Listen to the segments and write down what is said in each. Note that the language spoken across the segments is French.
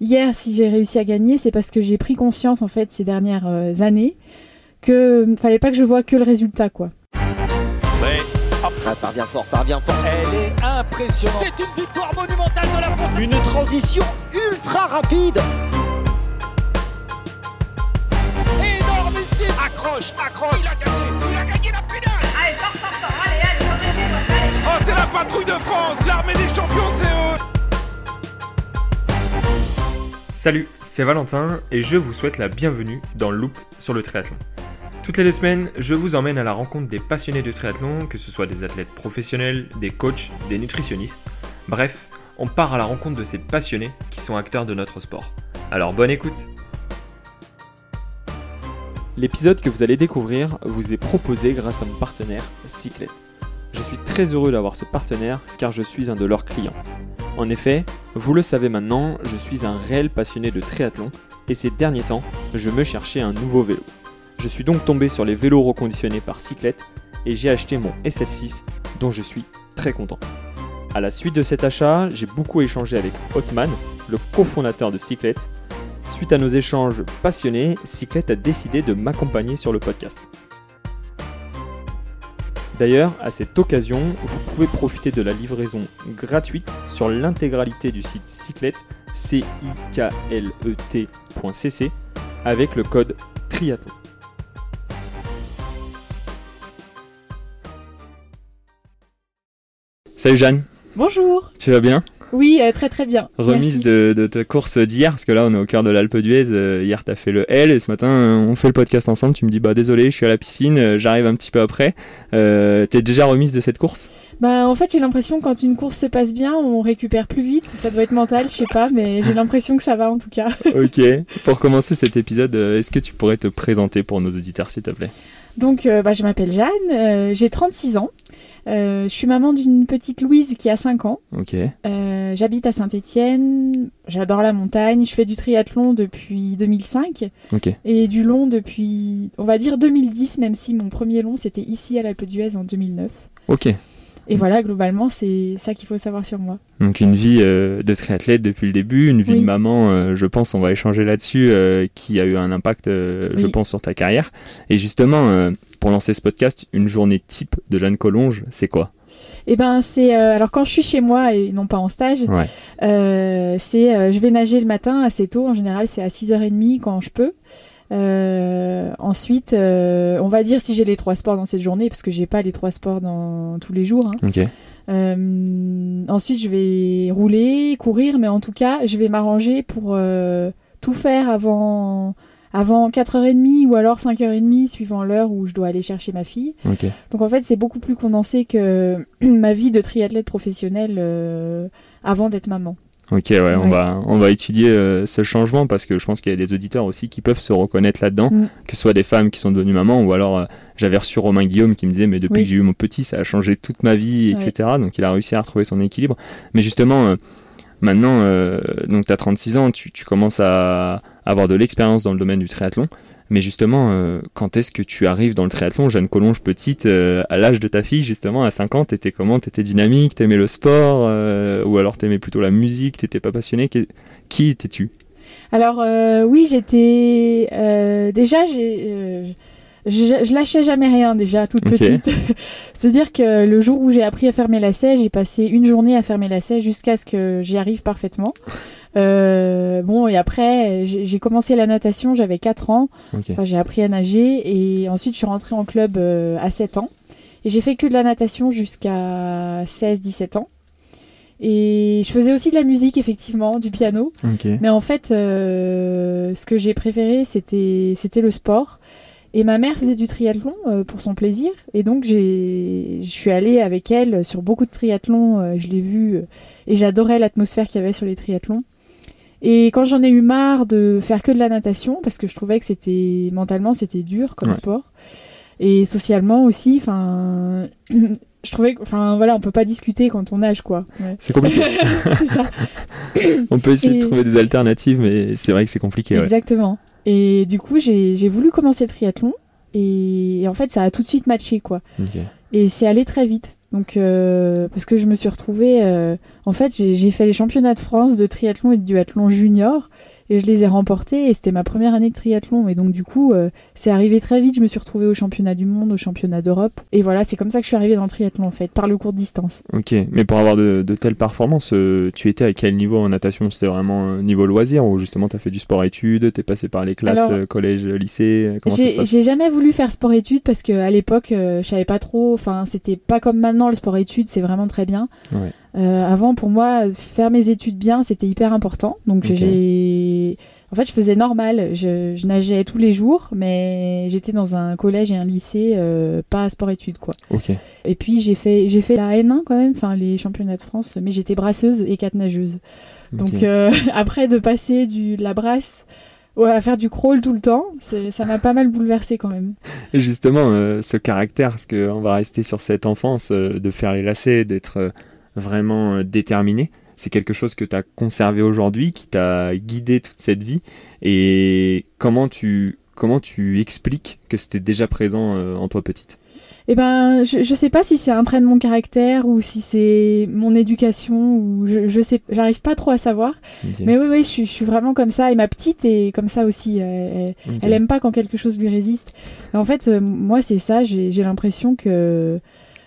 hier, si j'ai réussi à gagner, c'est parce que j'ai pris conscience en fait ces dernières euh, années que euh, fallait pas que je vois que le résultat quoi. Ah, ça revient fort, ça revient fort. Elle est impressionnante. C'est une victoire monumentale de la France. Une transition ultra rapide. Énormissime. Accroche, accroche. Il a gagné. Il a gagné la finale. Allez, fort, fort, fort, allez, allez, remettez-vous, allez. Oh, c'est la patrouille de France. L'armée des champions, c'est eux. Salut, c'est Valentin et je vous souhaite la bienvenue dans Loop sur le triathlon. Toutes les deux semaines, je vous emmène à la rencontre des passionnés de triathlon, que ce soit des athlètes professionnels, des coachs, des nutritionnistes. Bref, on part à la rencontre de ces passionnés qui sont acteurs de notre sport. Alors bonne écoute L'épisode que vous allez découvrir vous est proposé grâce à mon partenaire Cyclette. Je suis très heureux d'avoir ce partenaire car je suis un de leurs clients. En effet, vous le savez maintenant, je suis un réel passionné de triathlon et ces derniers temps, je me cherchais un nouveau vélo. Je suis donc tombé sur les vélos reconditionnés par Cyclette et j'ai acheté mon SL6 dont je suis très content. À la suite de cet achat, j'ai beaucoup échangé avec Hotman, le cofondateur de Cyclette. Suite à nos échanges passionnés, Cyclette a décidé de m'accompagner sur le podcast. D'ailleurs, à cette occasion, vous pouvez profiter de la livraison gratuite sur l'intégralité du site Cyclette, c i k l e avec le code triathlon. Salut Jeanne, Bonjour. tu vas bien? Oui, euh, très très bien. Remise de, de ta course d'hier, parce que là on est au cœur de l'Alpe d'Huez. Euh, hier t'as fait le L et ce matin on fait le podcast ensemble. Tu me dis bah désolé, je suis à la piscine, euh, j'arrive un petit peu après. Euh, T'es déjà remise de cette course? Bah en fait j'ai l'impression que quand une course se passe bien, on récupère plus vite. Ça doit être mental, je sais pas, mais j'ai l'impression que ça va en tout cas. Ok. Pour commencer cet épisode, est-ce que tu pourrais te présenter pour nos auditeurs s'il te plaît? Donc euh, bah, je m'appelle Jeanne, euh, j'ai 36 ans. Euh, je suis maman d'une petite Louise qui a 5 ans. Euh, J'habite à Saint-Étienne. J'adore la montagne. Je fais du triathlon depuis 2005 Ok. et du long depuis, on va dire 2010, même si mon premier long c'était ici à l'Alpe d'Huez en 2009. Ok. Et voilà, globalement, c'est ça qu'il faut savoir sur moi. Donc une vie euh, de triathlète depuis le début, une vie Oui. de maman, euh, je pense, on va échanger là-dessus, euh, qui a eu un impact, je pense, sur ta carrière. Et justement, pour lancer ce podcast, une journée type de Jeanne Collonge, c'est quoi? Et ben, c'est euh, alors quand je suis chez moi et non pas en stage, Ouais. euh, c'est euh, je vais nager le matin assez tôt. En général, c'est à 6h30 quand je peux. Euh, ensuite, euh, on va dire si j'ai les trois sports dans cette journée, parce que j'ai pas les trois sports dans tous les jours. hein. Ok. Euh, ensuite, je vais rouler, courir, mais en tout cas, je vais m'arranger pour euh, tout faire avant, avant 4h30 ou alors 5h30, suivant l'heure où je dois aller chercher ma fille. Ok. Donc en fait, c'est beaucoup plus condensé que ma vie de triathlète professionnelle euh, avant d'être maman. Ok, ouais, on va on va étudier euh, ce changement parce que je pense qu'il y a des auditeurs aussi qui peuvent se reconnaître là-dedans, Mm. que ce soit des femmes qui sont devenues mamans ou alors euh, j'avais reçu Romain Guillaume qui me disait mais depuis Oui. que j'ai eu mon petit ça a changé toute ma vie etc. Donc il a réussi à retrouver son équilibre. Mais justement euh, maintenant euh, donc tu as 36 ans, tu, tu commences à avoir de l'expérience dans le domaine du triathlon. Mais justement, euh, quand est-ce que tu arrives dans le triathlon, Jeanne Collonge petite, euh, à l'âge de ta fille, justement, à 5 ans, t'étais comment? T'étais dynamique, t'aimais le sport, euh, ou alors t'aimais plutôt la musique, t'étais pas passionné? Qui, étais-tu? Alors oui, j'étais déjà j'ai je, je lâchais jamais rien déjà toute petite. C'est-à-dire que le jour où j'ai appris à fermer la lacets, j'ai passé une journée à fermer la lacets jusqu'à ce que j'y arrive parfaitement. Euh, bon et après j'ai commencé la natation, j'avais 4 ans. Enfin, j'ai appris à nager et ensuite je suis rentrée en club euh, à 7 ans. Et j'ai fait que de la natation jusqu'à 16-17 ans. Et je faisais aussi de la musique, effectivement, du piano. Mais en fait, euh, ce que j'ai préféré, c'était le sport. Et ma mère faisait du triathlon euh, pour son plaisir. Et donc, je suis allée avec elle sur beaucoup de triathlons. euh, je l'ai vu euh, et j'adorais l'atmosphère qu'il y avait sur les triathlons. Et quand j'en ai eu marre de faire que de la natation, parce que je trouvais que c'était mentalement c'était dur comme Ouais. sport, et socialement aussi, enfin, je trouvais, enfin voilà, on peut pas discuter quand on nage quoi. Ouais. C'est compliqué. c'est ça. On peut essayer Et- de trouver des alternatives, mais c'est vrai que c'est compliqué. Ouais. Exactement. Et du coup, j'ai j'ai voulu commencer le triathlon. Et, et en fait, ça a tout de suite matché, quoi. Et c'est allé très vite. Donc, euh, parce que je me suis retrouvée. euh, en fait, j'ai fait les championnats de France de triathlon et de duathlon junior et je les ai remportés et c'était ma première année de triathlon. Et donc, du coup, euh, c'est arrivé très vite. Je me suis retrouvée au championnat du monde, au championnat d'Europe. Et voilà, c'est comme ça que je suis arrivée dans le triathlon, en fait, par le court distance. Ok, mais pour avoir de, de telles performances, euh, tu étais à quel niveau en natation? C'était vraiment un niveau loisir ou justement tu as fait du sport-études, tu es passé par les classes Alors, euh, collège, lycée Comment ça se J'ai passe? j'ai jamais voulu faire sport-études parce que à l'époque, euh, je savais pas trop. Enfin, c'était pas comme maintenant. Le sport-études, c'est vraiment très bien. Ouais. Euh, avant, pour moi, faire mes études bien, c'était hyper important. Donc, j'ai. En fait, je faisais normal. Je, je nageais tous les jours, mais j'étais dans un collège et un lycée, euh, pas sport-études, quoi. Ok, Et puis, j'ai fait, j'ai fait la N1 quand même, enfin, les championnats de France, mais j'étais brasseuse et quatre nageuse. Donc, ok. euh, après, de passer du, de la brasse à faire du crawl tout le temps, ça m'a pas mal bouleversé quand même. Justement, euh, ce caractère, parce qu'on va rester sur cette enfance, euh, de faire les lacets, d'être euh, vraiment déterminé, c'est quelque chose que tu as conservé aujourd'hui, qui t'a guidé toute cette vie? Et comment tu, comment tu expliques que c'était déjà présent en toi petite? Eh ben, je, je sais pas si c'est un trait de mon caractère ou si c'est mon éducation ou je, je sais, j'arrive pas trop à savoir. Mais oui, oui, je, suis- je suis vraiment comme ça et ma petite est comme ça aussi. Elle, elle- ok. elle aime pas quand quelque chose lui résiste. En fait, euh, moi, c'est ça. J'ai j'ai l'impression que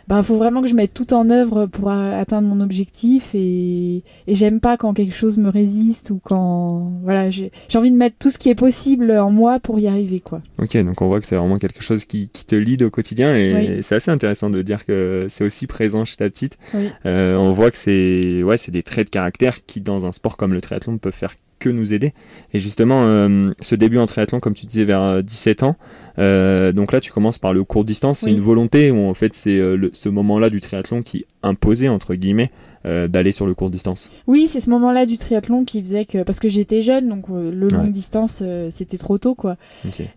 ben, faut vraiment que je mette tout en œuvre pour a- atteindre mon objectif et, et j'aime pas quand quelque chose me résiste ou quand voilà, j'ai j'ai envie de mettre tout ce qui est possible en moi pour y arriver, quoi. Ok, donc on voit que c'est vraiment quelque chose qui, qui te lead au quotidien et Oui. c'est assez intéressant de dire que c'est aussi présent chez ta petite. Oui. Euh, on voit que c'est ouais, c'est des traits de caractère qui, dans un sport comme le triathlon, peuvent faire que nous aider. Et justement, euh, ce début en triathlon, comme tu disais, vers euh, 17 ans, euh, donc là, tu commences par le court distance. C'est une volonté ou en fait, c'est euh, ce moment-là du triathlon qui imposait, entre guillemets, euh, d'aller sur le court distance. Oui, c'est ce moment-là du triathlon qui faisait que parce que j'étais jeune, donc euh, le Ouais. distance euh, c'était trop tôt quoi.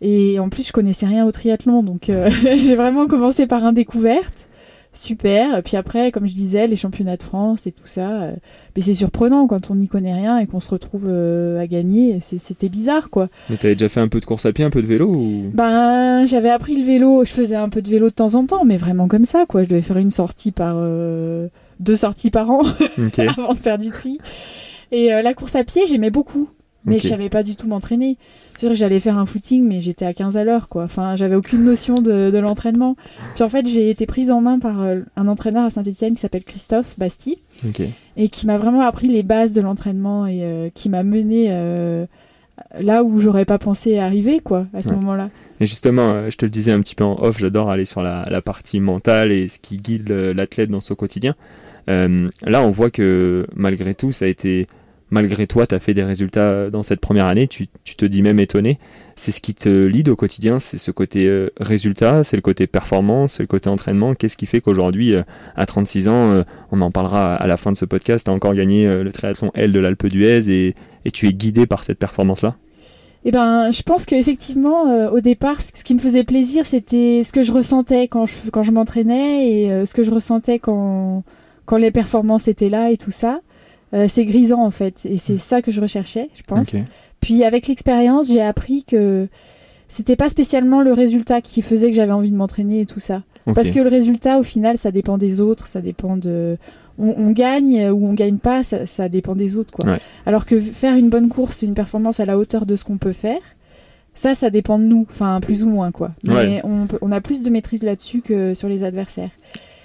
Et en plus je connaissais rien au triathlon, donc euh, j'ai vraiment commencé par un découverte. Super. Puis après, comme je disais, les championnats de France et tout ça, euh, mais c'est surprenant quand on n'y connaît rien et qu'on se retrouve euh, à gagner. C'était bizarre quoi. Mais t'avais déjà fait un peu de course à pied, un peu de vélo ou... Ben, j'avais appris le vélo. Je faisais un peu de vélo de temps en temps, mais vraiment comme ça quoi. Je devais faire une sortie par euh, deux sorties par an. Avant de faire du tri. Et la course à pied, j'aimais beaucoup. Mais Ok. je savais pas du tout m'entraîner. C'est sûr j'allais faire un footing, mais j'étais à 15 à l'heure, quoi. Enfin, j'avais aucune notion de, de l'entraînement. Puis en fait, j'ai été prise en main par euh, un entraîneur à Saint-Etienne qui s'appelle Christophe Basti et qui m'a vraiment appris les bases de l'entraînement et euh, qui m'a mené euh, là où j'aurais pas pensé arriver, quoi, à ce Ouais. moment-là. Et justement, euh, je te le disais un petit peu en off, j'adore aller sur la, la partie mentale et ce qui guide l'athlète dans son quotidien. Euh, là, on voit que malgré tout, ça a été, malgré toi, tu as fait des résultats dans cette première année, tu, tu te dis même étonné. C'est ce qui te lead au quotidien, c'est ce côté euh, résultat, c'est le côté performance, c'est le côté entraînement. Qu'est-ce qui fait qu'aujourd'hui, euh, à 36 ans, euh, on en parlera à la fin de ce podcast, tu as encore gagné euh, le triathlon L de l'Alpe d'Huez et, et tu es guidé par cette performance-là? Eh ben, je pense qu'effectivement, euh, au départ, ce qui me faisait plaisir, c'était ce que je ressentais quand je, quand je m'entraînais et euh, ce que je ressentais quand, quand les performances étaient là et tout ça. Euh, c'est grisant en fait, et c'est ça que je recherchais, je pense. Puis avec l'expérience, j'ai appris que c'était pas spécialement le résultat qui faisait que j'avais envie de m'entraîner et tout ça. Parce que le résultat, au final, ça dépend des autres, ça dépend de. On, on gagne ou on gagne pas, ça, ça dépend des autres, quoi. Ouais. Alors que faire une bonne course, une performance à la hauteur de ce qu'on peut faire, ça, ça dépend de nous, enfin plus ou moins, quoi. Mais Ouais. on, peut- on a plus de maîtrise là-dessus que sur les adversaires.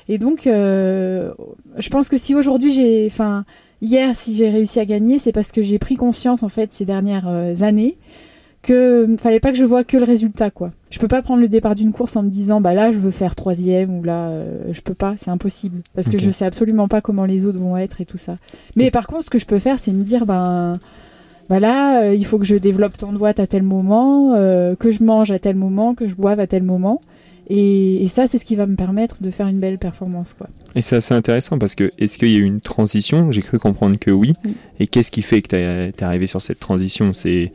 Et donc, euh, je pense que si aujourd'hui j'ai, enfin, hier, si j'ai réussi à gagner, c'est parce que j'ai pris conscience en fait ces dernières euh, années que euh, fallait pas que je vois que le résultat quoi. Je peux pas prendre le départ d'une course en me disant bah là je veux faire troisième ou là euh, je peux pas, c'est impossible parce que je sais absolument pas comment les autres vont être et tout ça. Mais Et- par contre ce que je peux faire c'est me dire ben bah là euh, il faut que je développe tant de watts à tel moment, euh, que je mange à tel moment, que je boive à tel moment. Et, et ça, c'est ce qui va me permettre de faire une belle performance. Quoi. Et c'est assez intéressant parce que est-ce qu'il y a eu une transition? J'ai cru comprendre que oui. Oui. Et qu'est-ce qui fait que tu es arrivé sur cette transition? C'est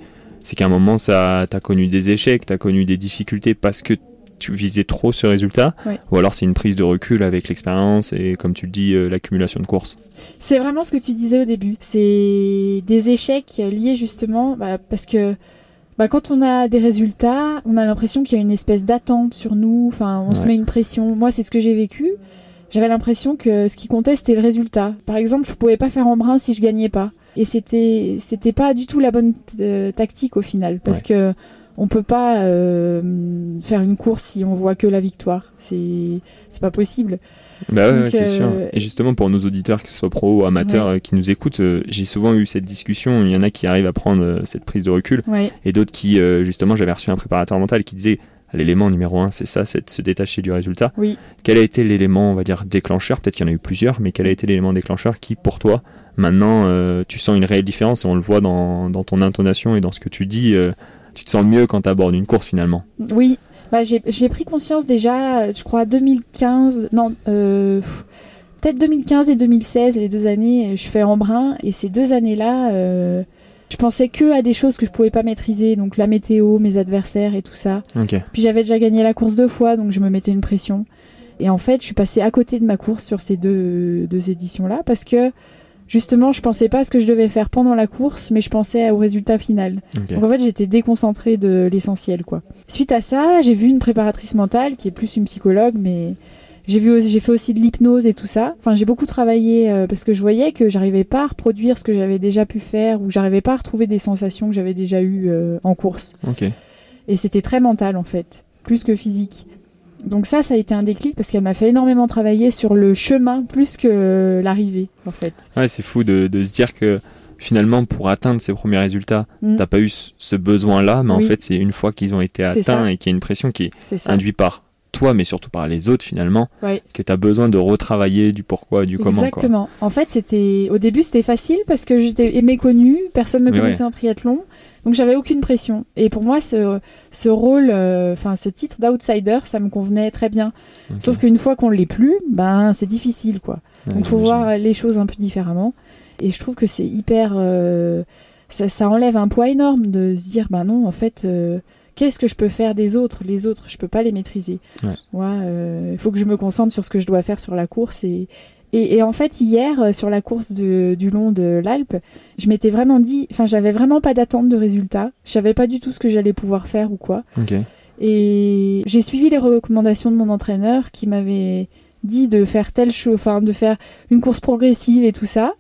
qu'à un moment, tu as connu des échecs, tu as connu des difficultés parce que tu visais trop ce résultat? Ouais. Ou alors c'est une prise de recul avec l'expérience et, comme tu le dis, euh, l'accumulation de courses? C'est vraiment ce que tu disais au début. C'est des échecs liés justement bah, parce que bah, quand on a des résultats, on a l'impression qu'il y a une espèce d'attente sur nous. Enfin, on se met une pression. Moi, c'est ce que j'ai vécu. j'avais l'impression que ce qui comptait c'était le résultat. Par exemple, je pouvais pas faire Embrun si je gagnais pas. Et c'était c'était pas du tout la bonne euh, tactique au final parce que on peut pas euh, faire une course si on voit que la victoire. C'est c'est pas possible. Bah ouais, c'est sûr. euh, Et justement, pour nos auditeurs, que ce soit pro ou amateurs euh, qui nous écoutent, euh, j'ai souvent eu cette discussion. Il y en a qui arrivent à prendre cette prise de recul Ouais. et d'autres qui, justement, j'avais reçu un préparateur mental qui disait l'élément numéro un, c'est ça, c'est de se détacher du résultat. Oui. Quel a été l'élément, on va dire, déclencheur? Peut-être qu'il y en a eu plusieurs, mais quel a été l'élément déclencheur qui, pour toi, maintenant, tu sens une réelle différence? Et on le voit dans, dans ton intonation et dans ce que tu dis. Tu te sens mieux quand tu abordes une course finalement. Oui, bah, j'ai pris conscience déjà, je crois, 2015, non, euh, peut-être 2015 et 2016, les deux années, je fais Embrun, et ces deux années-là, euh, je pensais que à des choses que je pouvais pas maîtriser, donc la météo, mes adversaires et tout ça. Ok. Puis j'avais déjà gagné la course deux fois, donc je me mettais une pression. Et en fait, je suis passée à côté de ma course sur ces deux, deux éditions-là, parce que justement, je pensais pas à ce que je devais faire pendant la course, mais je pensais au résultat final. Donc en fait, j'étais déconcentrée de l'essentiel, quoi. Suite à ça, j'ai vu une préparatrice mentale qui est plus une psychologue, mais j'ai vu, j'ai fait aussi de l'hypnose et tout ça. Enfin, j'ai beaucoup travaillé euh, parce que je voyais que j'arrivais pas à reproduire ce que j'avais déjà pu faire ou j'arrivais pas à retrouver des sensations que j'avais déjà eues euh, en course. Et c'était très mental en fait, plus que physique. Donc ça, ça a été un déclic parce qu'elle m'a fait énormément travailler sur le chemin plus que l'arrivée, en fait. Ouais, c'est fou de, de se dire que finalement, pour atteindre ces premiers résultats, Mm. t'as pas eu ce- besoin-là, mais en fait, c'est une fois qu'ils ont été atteints et qu'il y a une pression qui est induite par toi, mais surtout par les autres finalement, Ouais. que t'as besoin de retravailler du pourquoi, du comment. Quoi. Exactement. En fait, c'était au début c'était facile parce que j'étais méconnue, personne ne me Mais connaissait en triathlon, donc j'avais aucune pression. Et pour moi, ce, ce rôle, euh, enfin ce titre d'outsider, ça me convenait très bien. Sauf qu'une fois qu'on l'est plus, ben c'est difficile quoi. Ouais, Donc faut voir les choses un peu différemment. Et je trouve que c'est hyper, euh, ça, ça enlève un poids énorme de se dire, ben non, en fait. euh, Qu'est-ce que je peux faire des autres? Les autres, je peux pas les maîtriser. Ouais. Moi, euh, il faut que je me concentre sur ce que je dois faire sur la course. Et, et, et en fait, hier, euh, sur la course de- du long de l'Alpe, je m'étais vraiment dit, enfin, j'avais vraiment pas d'attente de résultat. Je savais pas du tout ce que j'allais pouvoir faire ou quoi. Et j'ai suivi les recommandations de mon entraîneur qui m'avait dit de faire telle chose, enfin, de faire une course progressive et tout ça.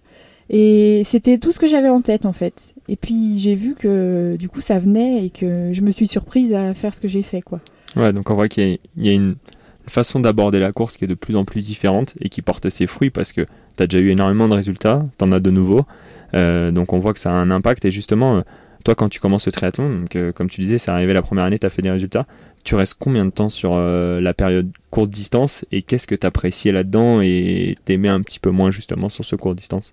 Et c'était tout ce que j'avais en tête en fait. Et puis j'ai vu que du coup ça venait et que je me suis surprise à faire ce que j'ai fait quoi. Ouais, donc on voit qu'il y a une façon d'aborder la course qui est de plus en plus différente et qui porte ses fruits parce que tu as déjà eu énormément de résultats, tu en as de nouveaux. Euh, donc on voit que ça a un impact. Et justement, euh, toi, quand tu commences le triathlon, donc, euh, comme tu disais, c'est arrivé la première année, tu as fait des résultats. Tu restes combien de temps sur la période courte distance et qu'est-ce que tu appréciais là-dedans et t'aimais un petit peu moins justement sur ce court distance?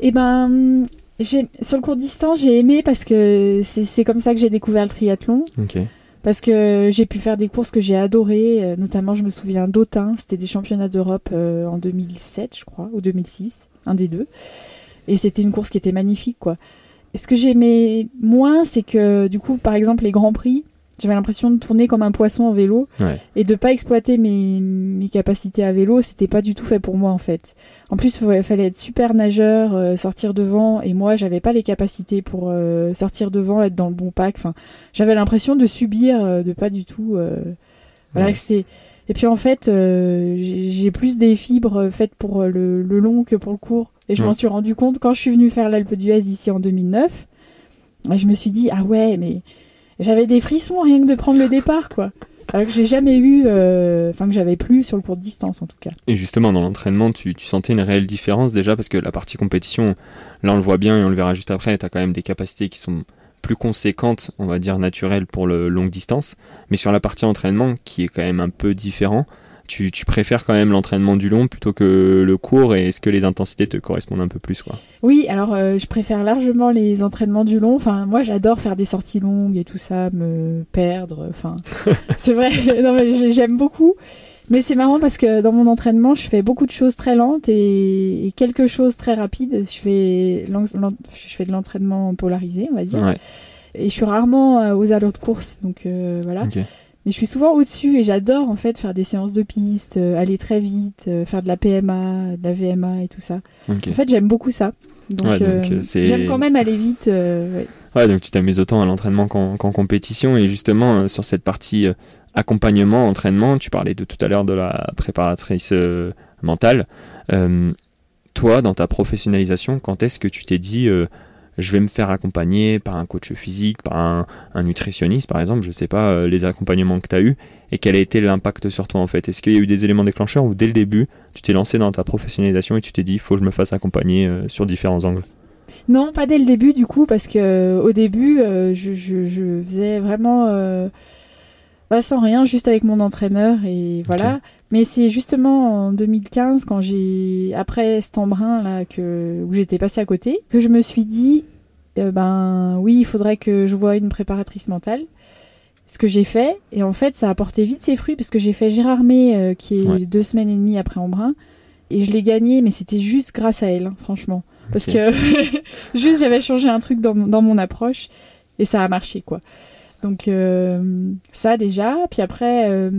Et ben sur le court distance j'ai aimé parce que c'est c'est comme ça que j'ai découvert le triathlon. Parce que j'ai pu faire des courses que j'ai adorées, euh, notamment je me souviens d'Autun, c'était des championnats d'Europe euh, en 2007 je crois, ou 2006, un des deux. Et c'était une course qui était magnifique quoi. Ce que j'aimais moins, c'est que du coup, par exemple, les grands prix, j'avais l'impression de tourner comme un poisson en vélo Ouais. et de pas exploiter mes, mes capacités à vélo, c'était pas du tout fait pour moi en fait. En plus, il fallait être super nageur, euh, sortir devant, et moi, j'avais pas les capacités pour euh, sortir devant, être dans le bon pack. Enfin, j'avais l'impression de subir, euh, de pas du tout. euh, voilà, Ouais. Et puis en fait, j'ai plus des fibres faites pour le, le long que pour le court. Et je Ouais. m'en suis rendu compte quand je suis venue faire l'Alpe d'Huez ici en 2009. Et je me suis dit, ah ouais, mais j'avais des frissons rien que de prendre le départ, quoi. Alors que j'ai jamais eu, euh, enfin que j'avais plus sur le court distance en tout cas. Et justement, dans l'entraînement, tu, tu sentais une réelle différence déjà parce que la partie compétition, là on le voit bien et on le verra juste après, tu as quand même des capacités qui sont plus conséquentes, on va dire naturelles pour le longue distance. Mais sur la partie entraînement, qui est quand même un peu différent, tu, tu préfères quand même l'entraînement du long plutôt que le court et est-ce que les intensités te correspondent un peu plus quoi? Oui, alors euh, je préfère largement les entraînements du long. Enfin, moi j'adore faire des sorties longues et tout ça, me perdre. Enfin, c'est vrai. non, mais j'ai- j'aime beaucoup. Mais c'est marrant parce que dans mon entraînement, je fais beaucoup de choses très lentes et, et quelque chose très rapide. Je fais, je fais de l'entraînement polarisé, on va dire. Ouais, Et je suis rarement euh, aux allures de course, donc euh, voilà. Mais je suis souvent au-dessus et j'adore en fait faire des séances de piste, euh, aller très vite, euh, faire de la PMA, de la VMA et tout ça. En fait, j'aime beaucoup ça. Donc, Ouais, donc, euh, j'aime quand même aller vite. ouais. Ouais, donc tu t'amuses autant à l'entraînement qu'en compétition. Et justement, sur cette partie accompagnement, entraînement, tu parlais de tout à l'heure de la préparatrice mentale. Toi, dans ta professionnalisation, quand est-ce que tu t'es dit je vais me faire accompagner par un coach physique, par un, nutritionniste par exemple, je sais pas, euh, les accompagnements que tu as eus, et quel a été l'impact sur toi en fait. Est-ce qu'il y a eu des éléments déclencheurs ou dès le début, tu t'es lancé dans ta professionnalisation et tu t'es dit faut que je me fasse accompagner euh, sur différents angles? Non, pas dès le début du coup, parce que euh, au début, je, faisais vraiment bah, sans rien, juste avec mon entraîneur et voilà. Mais c'est justement en 2015, quand j'ai après cet embrun là que où j'étais passée à côté, que je me suis dit, euh, ben oui, il faudrait que je voie une préparatrice mentale. Ce que j'ai fait, et en fait, ça a porté vite ses fruits parce que j'ai fait Gérard May, euh, qui est Ouais. deux semaines et demie après Embrun, et je l'ai gagné, mais c'était juste grâce à elle, hein, franchement. Parce que juste j'avais changé un truc dans, dans mon approche et ça a marché quoi. Donc euh, ça déjà, puis après euh,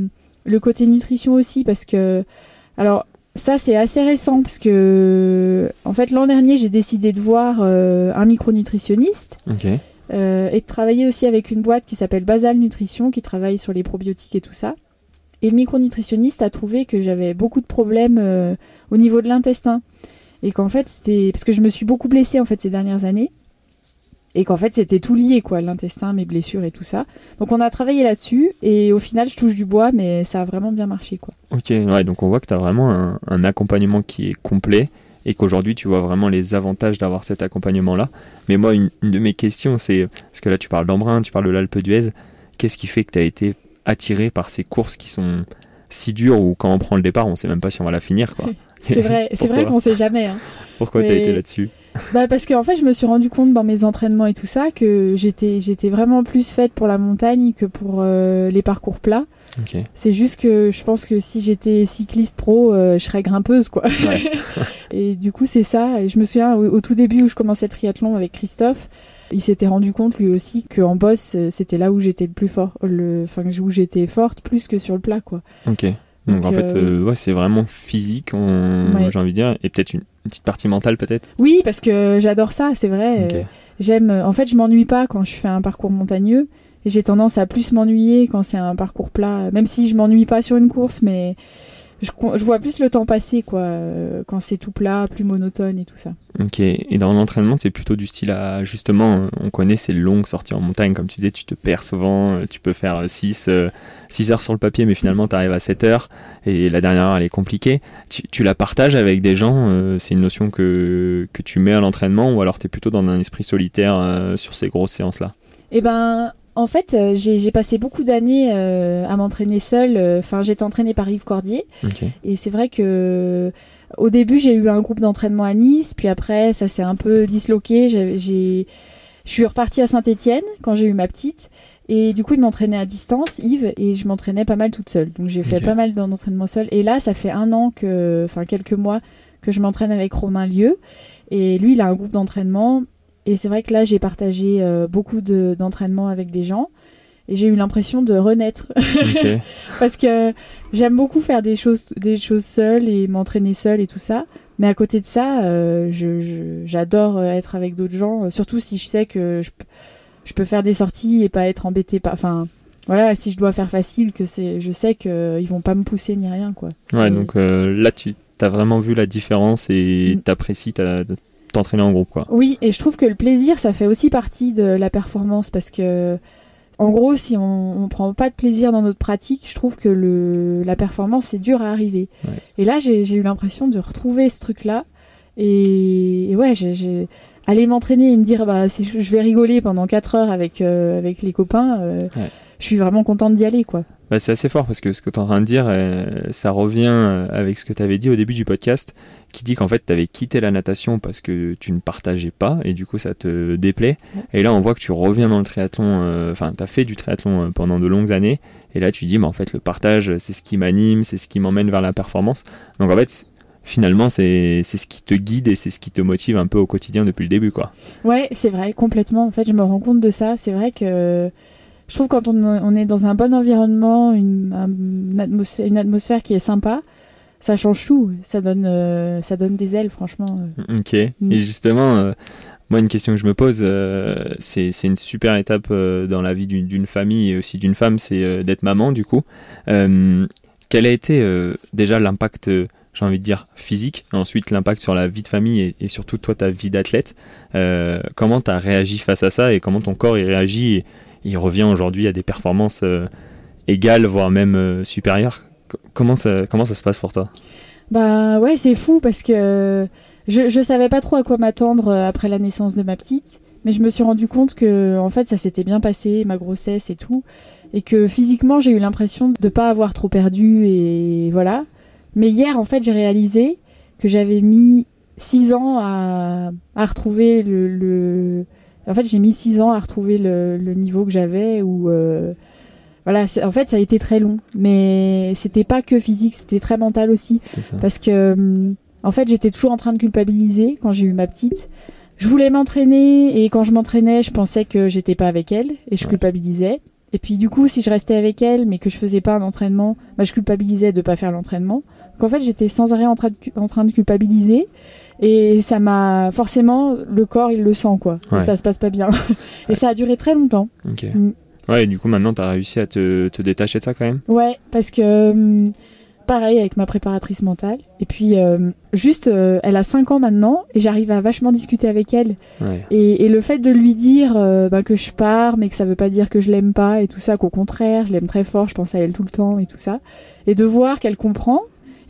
le côté nutrition aussi parce que alors ça c'est assez récent parce que en fait l'an dernier j'ai décidé de voir euh, un micronutritionniste et de travailler aussi avec une boîte qui s'appelle Basal Nutrition qui travaille sur les probiotiques et tout ça. Et le micronutritionniste a trouvé que j'avais beaucoup de problèmes au niveau de l'intestin. Et qu'en fait c'était parce que je me suis beaucoup blessée en fait ces dernières années et qu'en fait c'était tout lié quoi l'intestin mes blessures et tout ça donc on a travaillé là-dessus et au final je touche du bois mais ça a vraiment bien marché quoi Ok, ouais, donc on voit que tu as vraiment un, un accompagnement qui est complet et qu'aujourd'hui tu vois vraiment les avantages d'avoir cet accompagnement-là. Mais moi, une, une de mes questions, c'est, parce que là tu parles d'Embrun, tu parles de l'Alpe d'Huez, qu'est-ce qui fait que tu as été attiré par ces courses qui sont si dures où quand on prend le départ, on sait même pas si on va la finir quoi? c'est vrai c'est vrai qu'on sait jamais hein. Pourquoi tu as Mais- été là-dessus? Bah parce qu'en fait je me suis rendu compte dans mes entraînements et tout ça que j'étais j'étais vraiment plus faite pour la montagne que pour euh, les parcours plats. C'est juste que je pense que si j'étais cycliste pro, euh, je serais grimpeuse quoi. Ouais. et du coup c'est ça. Et je me souviens au, au tout début où je commençais le triathlon avec Christophe, il s'était rendu compte lui aussi qu'en boss euh, c'était là où j'étais le plus fort, le, enfin où j'étais forte plus que sur le plat quoi. Ok. Donc, Donc, en fait, euh, ouais, c'est vraiment physique, on- Ouais. j'ai envie de dire, et peut-être une petite partie mentale peut-être. Oui parce que j'adore ça, c'est vrai. Euh, J'aime. En fait, je m'ennuie pas quand je fais un parcours montagneux. Et j'ai tendance à plus m'ennuyer quand c'est un parcours plat. Même si je m'ennuie pas sur une course, mais je, vois plus le temps passer, quoi. euh, Quand c'est tout plat, plus monotone et tout ça. Ok, et dans l'entraînement, tu es plutôt du style à, justement, euh, on connaît ces longues sorties en montagne, comme tu disais, tu te perds souvent, euh, tu peux faire 6, heures sur le papier, mais finalement tu arrives à 7 heures, et la dernière heure elle est compliquée. Tu, tu la partages avec des gens, euh, c'est une notion que, que tu mets à l'entraînement, ou alors tu es plutôt dans un esprit solitaire euh, sur ces grosses séances-là? Eh ben, en fait, euh, j'ai passé beaucoup d'années euh, à m'entraîner seule. Enfin, j'étais entraînée par Yves Cordier. Et c'est vrai que au début, j'ai eu un groupe d'entraînement à Nice, puis après, ça s'est un peu disloqué. J'ai, je suis repartie à Saint-Étienne quand j'ai eu ma petite. Et du coup, il m'entraînait à distance, Yves, et je m'entraînais pas mal toute seule. Donc j'ai fait pas mal d'entraînement seul. Et là, ça fait un an que, enfin quelques mois, que je m'entraîne avec Romain Lieu. Et lui, il a un groupe d'entraînement. Et c'est vrai que là, j'ai partagé euh, beaucoup de- d'entraînements avec des gens. Et j'ai eu l'impression de renaître. Parce que j'aime beaucoup faire des choses, des choses seule et m'entraîner seule et tout ça. Mais à côté de ça, euh, j'adore euh, être avec d'autres gens, surtout si je sais que je, peux faire des sorties et pas être embêtée par. Enfin, voilà, si je dois faire facile, que c'est, je sais qu'ils vont pas me pousser ni rien, quoi. ouais, donc euh, là tu as vraiment vu la différence et Mm. t'apprécies ta- t'entraîner en groupe, quoi. Oui, et je trouve que le plaisir, ça fait aussi partie de la performance parce que, en gros, si on, on prend pas de plaisir dans notre pratique, je trouve que le, la performance, c'est dur à arriver. Ouais. Et là, j'ai eu l'impression de retrouver ce truc-là. Et, et ouais, j'ai- aller m'entraîner et me dire, bah, je je vais rigoler pendant 4 heures avec, euh, avec les copains, euh, Ouais. Je suis vraiment contente d'y aller, quoi. Bah, c'est assez fort parce que ce que tu es en train de dire, euh, ça revient euh, avec ce que tu avais dit au début du podcast, qui dit qu'en fait tu avais quitté la natation parce que tu ne partageais pas et du coup ça te déplaît. Et là on voit que tu reviens dans le triathlon, euh, enfin tu as fait du triathlon pendant de longues années et là tu dis, mais en fait le partage c'est ce qui m'anime, c'est ce qui m'emmène vers la performance. Donc en fait finalement c'est c'est ce qui te guide et c'est ce qui te motive un peu au quotidien depuis le début quoi. Ouais, c'est vrai, complètement. En fait, je me rends compte de ça. C'est vrai que je trouve quand on, on est dans un bon environnement, une, un- une atmosphère, une atmosphère qui est sympa, ça change tout. Ça donne, euh, ça donne des ailes, franchement. euh. Ok. Mm. Et justement, euh, moi, une question que je me pose, euh, c'est une super étape dans la vie d'une famille et aussi d'une femme, c'est d'être maman, du coup. Quel a été déjà l'impact j'ai envie de dire, physique, et ensuite l'impact sur la vie de famille et, et surtout toi, ta vie d'athlète? Comment tu as réagi face à ça et comment ton corps il réagit et il revient aujourd'hui à des performances euh, égales, voire même euh, supérieures. Comment ça, comment ça se passe pour toi? Bah ouais, c'est fou parce que je, je savais pas trop à quoi m'attendre euh, après la naissance de ma petite, mais je me suis rendu compte que en fait ça s'était bien passé, ma grossesse et tout, et que physiquement j'ai eu l'impression de pas avoir trop perdu et voilà. Mais hier en fait j'ai réalisé que j'avais mis six ans à, retrouver le- En fait j'ai mis six ans à retrouver le, le niveau que j'avais ou euh, voilà. En fait ça a été très long, mais c'était pas que physique, c'était très mental aussi. Ça. Parce que, hum, en fait, j'étais toujours en train de culpabiliser quand j'ai eu ma petite. Je voulais m'entraîner et quand je m'entraînais, je pensais que j'étais pas avec elle et je Ouais. culpabilisais. Et puis du coup, si je restais avec elle mais que je faisais pas un entraînement, bah, je culpabilisais de pas faire l'entraînement. Donc en fait, j'étais sans arrêt en train de culpabiliser et ça m'a forcément le corps il le sent quoi. Ouais. Et ça se passe pas bien. et ça a duré très longtemps. Ok. Mm. Ouais, et du coup, maintenant, tu as réussi à te, te détacher de ça quand même? Ouais, parce que hum, pareil avec ma préparatrice mentale. Et puis euh, juste, euh, elle a 5 ans maintenant et j'arrive à vachement discuter avec elle. Ouais. Et, et le fait de lui dire euh, ben, que je pars, mais que ça veut pas dire que je l'aime pas et tout ça, qu'au contraire, je l'aime très fort, je pense à elle tout le temps et tout ça. Et de voir qu'elle comprend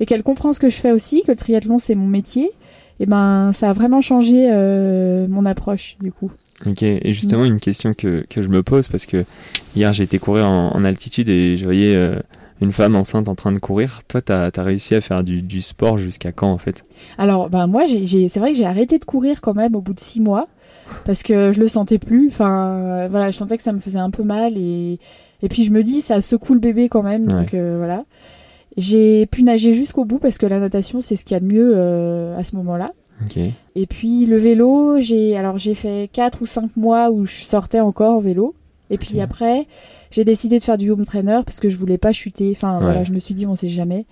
et qu'elle comprend ce que je fais aussi, que le triathlon c'est mon métier. Et ben ça a vraiment changé euh, mon approche du coup. Ok, et justement, une question que, que je me pose, parce que hier j'ai été courir en, en altitude et je voyais euh, une femme enceinte en train de courir. Toi, tu as, réussi à faire du, du sport jusqu'à quand en fait? Alors, ben moi, c'est vrai que j'ai arrêté de courir quand même au bout de six mois parce que je le sentais plus. Enfin, euh, voilà, je sentais que ça me faisait un peu mal et et puis je me dis ça secoue le bébé quand même, donc euh, voilà. J'ai pu nager jusqu'au bout parce que la natation c'est ce qu'il y a de mieux euh, à ce moment-là. Ok, Et puis le vélo, j'ai alors j'ai fait quatre ou cinq mois où je sortais encore en vélo. Et puis après, j'ai décidé de faire du home trainer parce que je voulais pas chuter. Enfin voilà, je me suis dit on sait jamais.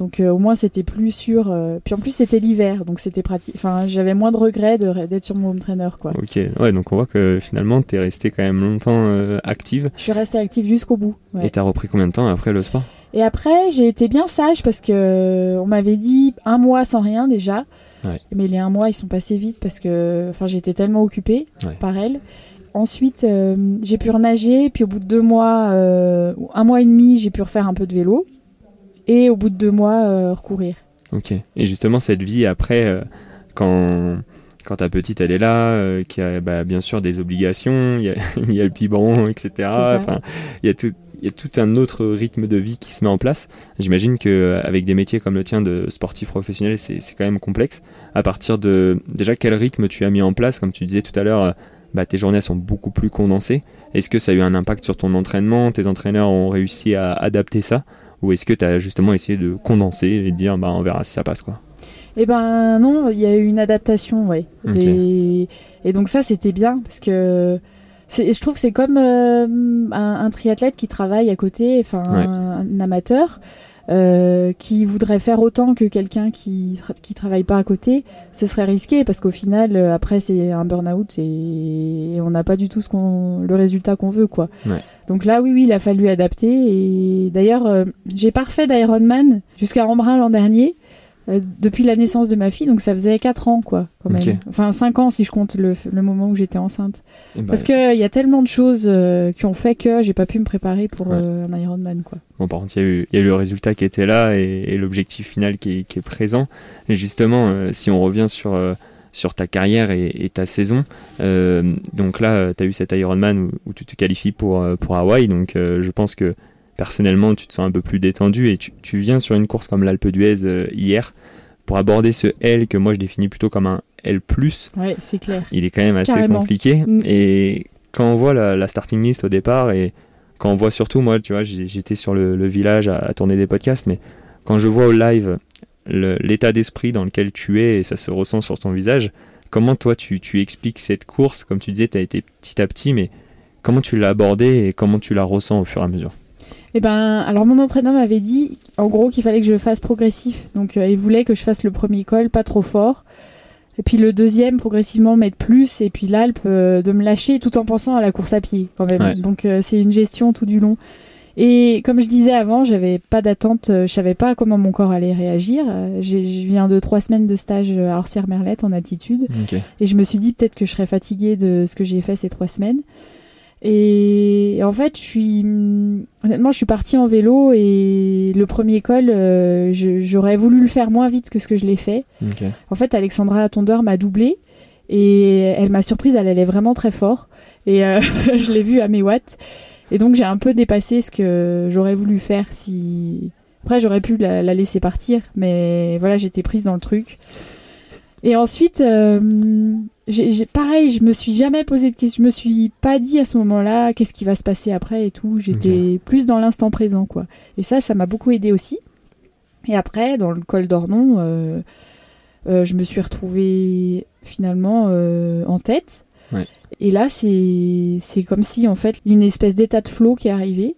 Donc euh, au moins c'était plus sûr. euh, Puis en plus c'était l'hiver, donc c'était pratique. Enfin j'avais moins de regrets d'être sur mon home trainer quoi. ok. Ouais, donc on voit que finalement, tu es resté quand même longtemps euh, active. Je suis restée active jusqu'au bout. ouais. Et tu as repris combien de temps après le sport? Et après, j'ai été bien sage parce que on m'avait dit un mois sans rien déjà. Ouais. Mais les un mois, ils sont passés vite parce que enfin, j'étais tellement occupée Ouais. par elle. Ensuite, euh, j'ai pu renager. Puis au bout de deux mois, un mois et demi, j'ai pu refaire un peu de vélo. Et au bout de deux mois, euh, recourir. Ok. Et justement, cette vie après, euh, quand, quand ta petite elle est là, euh, qui a bah, bien sûr des obligations, il y a, il y a le biberon, etc. Enfin, il y a tout. Il y a tout un autre rythme de vie qui se met en place. J'imagine que avec des métiers comme le tien de sportif professionnel, c'est quand même complexe. À partir de déjà quel rythme tu as mis en place, comme tu disais tout à l'heure, bah, tes journées sont beaucoup plus condensées. Est-ce que ça a eu un impact sur ton entraînement? Tes entraîneurs ont réussi à adapter ça? Ou est-ce que tu as justement essayé de condenser et de dire bah, on verra si ça passe quoi Eh ben non, il y a eu une adaptation, ouais. Et donc ça, c'était bien parce que je trouve que c'est comme euh, un, un triathlète qui travaille à côté, enfin Ouais. un, un amateur euh, qui voudrait faire autant que quelqu'un qui qui travaille pas à côté. Ce serait risqué parce qu'au final, euh, après c'est un burn-out et, et on n'a pas du tout ce qu'on le résultat qu'on veut, quoi. Ouais. Donc là, oui, oui, il a fallu adapter. Et d'ailleurs, euh, j'ai pas refait d'Ironman jusqu'à Embrun l'an dernier. Euh, depuis la naissance de ma fille, donc ça faisait 4 ans, quoi, quand même. Enfin, 5 ans si je compte le, le moment où j'étais enceinte. Et bah, Parce qu'il y a tellement de choses euh, qui ont fait que j'ai pas pu me préparer pour Ouais. euh, un Ironman, quoi. Bon, par contre, il y, a eu- il y a eu le résultat qui était là et, et l'objectif final qui est, qui est présent. Et justement, si on revient sur, sur ta carrière et, et ta saison, euh, donc là, tu as eu cet Ironman où, où tu te qualifies pour, pour Hawaï. Donc, euh, je pense que personnellement, tu te sens un peu plus détendu et tu, tu viens sur une course comme l'Alpe d'Huez euh, hier pour aborder ce L que moi je définis plutôt comme un L. Ouais, c'est clair. il est quand même assez Carrément. compliqué. Mm. Et quand on voit la, la starting list au départ, et quand on voit surtout, moi, tu vois, j'étais sur le, le village à, à tourner des podcasts, mais quand je vois au live l'état d'esprit dans lequel tu es, et ça se ressent sur ton visage, comment toi tu, tu expliques cette course? Comme tu disais, tu as été petit à petit, mais comment tu l'as abordée et comment tu la ressens au fur et à mesure? Eh ben, alors mon entraîneur m'avait dit, en gros, qu'il fallait que je le fasse progressif. Donc, euh, il voulait que je fasse le premier col, pas trop fort. Et puis le deuxième, progressivement, mettre plus. Et puis l'Alpe, euh, de me lâcher tout en pensant à la course à pied, quand même. Ouais. Donc, euh, c'est une gestion tout du long. Et comme je disais avant, j'avais pas d'attente, je savais pas comment mon corps allait réagir. Je viens de trois semaines de stage à Orsières-Merlette en altitude. Et je me suis dit peut-être que je serais fatiguée de ce que j'ai fait ces trois semaines. Et en fait, je suis honnêtement, je suis partie en vélo et le premier col, euh, j'aurais voulu le faire moins vite que ce que je l'ai fait. En fait, Alexandra Tondeur m'a doublé et elle m'a surprise, elle allait vraiment très fort et euh, je l'ai vue à mes watts. Et donc j'ai un peu dépassé ce que j'aurais voulu faire si après j'aurais pu la, la laisser partir, mais voilà, j'étais prise dans le truc. Et ensuite, euh, j'ai- pareil, je me suis jamais posé de questions, je me suis pas dit à ce moment-là qu'est-ce qui va se passer après et tout. J'étais plus dans l'instant présent, quoi. Et ça, ça m'a beaucoup aidé aussi. Et après, dans le col d'Ornon, euh, euh, je me suis retrouvée finalement euh, en tête. Ouais. Et là, c'est comme si en fait une espèce d'état de flow qui est arrivé.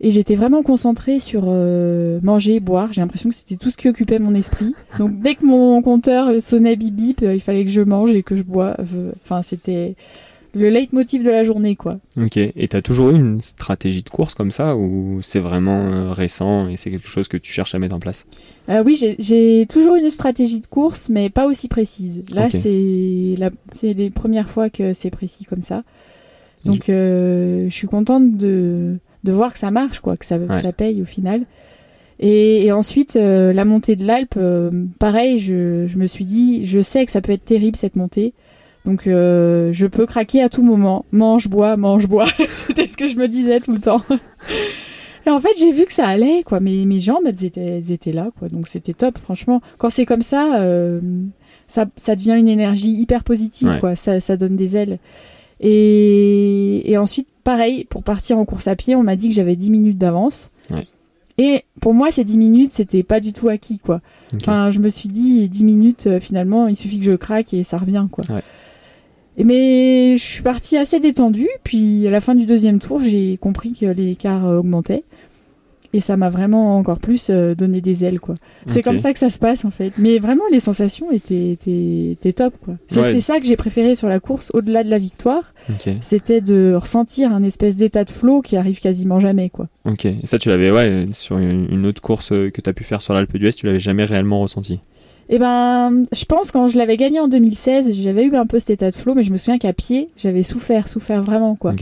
Et j'étais vraiment concentrée sur euh, manger, boire. J'ai l'impression que c'était tout ce qui occupait mon esprit. Donc dès que mon compteur sonnait bip bip, euh, il fallait que je mange et que je boive. Enfin, c'était le leitmotiv de la journée, quoi. Ok. Et t'as toujours eu une stratégie de course comme ça ou c'est vraiment euh, récent et c'est quelque chose que tu cherches à mettre en place? Euh, oui, j'ai- toujours une stratégie de course, mais pas aussi précise. Là, Ok. c'est la- c'est les premières fois que c'est précis comme ça. Donc, euh, je suis contente de, de voir que ça marche, quoi, que ça, Ouais. ça paye au final. Et, et ensuite, euh, la montée de l'Alpe, euh, pareil, je, je me suis dit, je sais que ça peut être terrible cette montée. Donc, euh, je peux craquer à tout moment. Mange, bois, mange, bois. C'était ce que je me disais tout le temps. Et en fait, j'ai vu que ça allait, quoi. Mes, mes jambes, elles étaient, elles étaient là, quoi. Donc, c'était top, franchement. Quand c'est comme ça, ça, ça devient une énergie hyper positive, Ouais. quoi. Ça, ça donne des ailes. Et, et ensuite, pareil, pour partir en course à pied, on m'a dit que j'avais 10 minutes d'avance. Ouais. Et pour moi, ces 10 minutes, c'était pas du tout acquis, quoi. Enfin, je me suis dit, 10 minutes, euh, finalement, il suffit que je craque et ça revient, quoi. Ouais. Et mais je suis partie assez détendue, puis à la fin du deuxième tour, j'ai compris que l'écart euh, augmentait. Et ça m'a vraiment encore plus euh, donné des ailes, quoi. C'est comme ça que ça se passe, en fait. Mais vraiment, les sensations étaient, étaient, étaient top, quoi. C'est Ouais. ça que j'ai préféré sur la course, au-delà de la victoire. C'était de ressentir un espèce d'état de flow qui arrive quasiment jamais, quoi. Ok. Et ça, tu l'avais, ouais, sur une autre course euh, que t'as pu faire sur l'Alpe d'Huez, tu l'avais jamais réellement ressenti? Eh ben, je pense quand je l'avais gagné en 2016, j'avais eu un peu cet état de flow, mais je me souviens qu'à pied, j'avais souffert, souffert vraiment, quoi.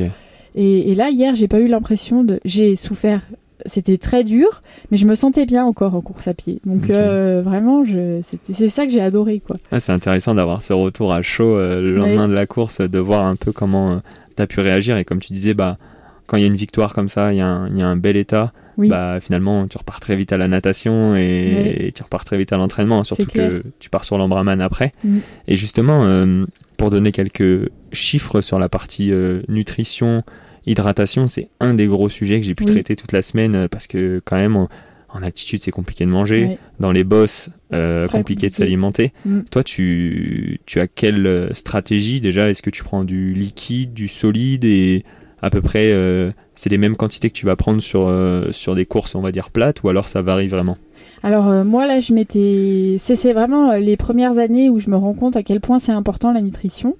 Et, et là, hier, j'ai pas eu l'impression de. J'ai souffert. C'était très dur, mais je me sentais bien encore en course à pied. Donc euh, vraiment, c'est ça que j'ai adoré, quoi. Ah, c'est intéressant d'avoir ce retour à chaud euh, le lendemain de la course, de voir un peu comment tu as pu réagir. Et comme tu disais, bah, quand il y a une victoire comme ça, il y, a un- il y a un bel état. Oui. Bah, finalement, tu repars très vite à la natation et, tu repars très vite à l'entraînement. Surtout clair. que tu pars sur l'Ambraman après. Mm. Et justement, euh, pour donner quelques chiffres sur la partie euh, nutrition, hydratation, c'est un des gros sujets que j'ai pu Oui. traiter toute la semaine euh, parce que quand même, en, en altitude, c'est compliqué de manger. Dans les bosses, euh, compliqué de s'alimenter. Mm. Toi, tu, tu as quelle euh, stratégie déjà? Est-ce que tu prends du liquide, du solide et à peu près euh, c'est les mêmes quantités que tu vas prendre sur, euh, sur des courses, on va dire plates, ou alors ça varie vraiment Alors euh, moi là, je m'étais. C'est vraiment les premières années où je me rends compte à quel point c'est important la nutrition.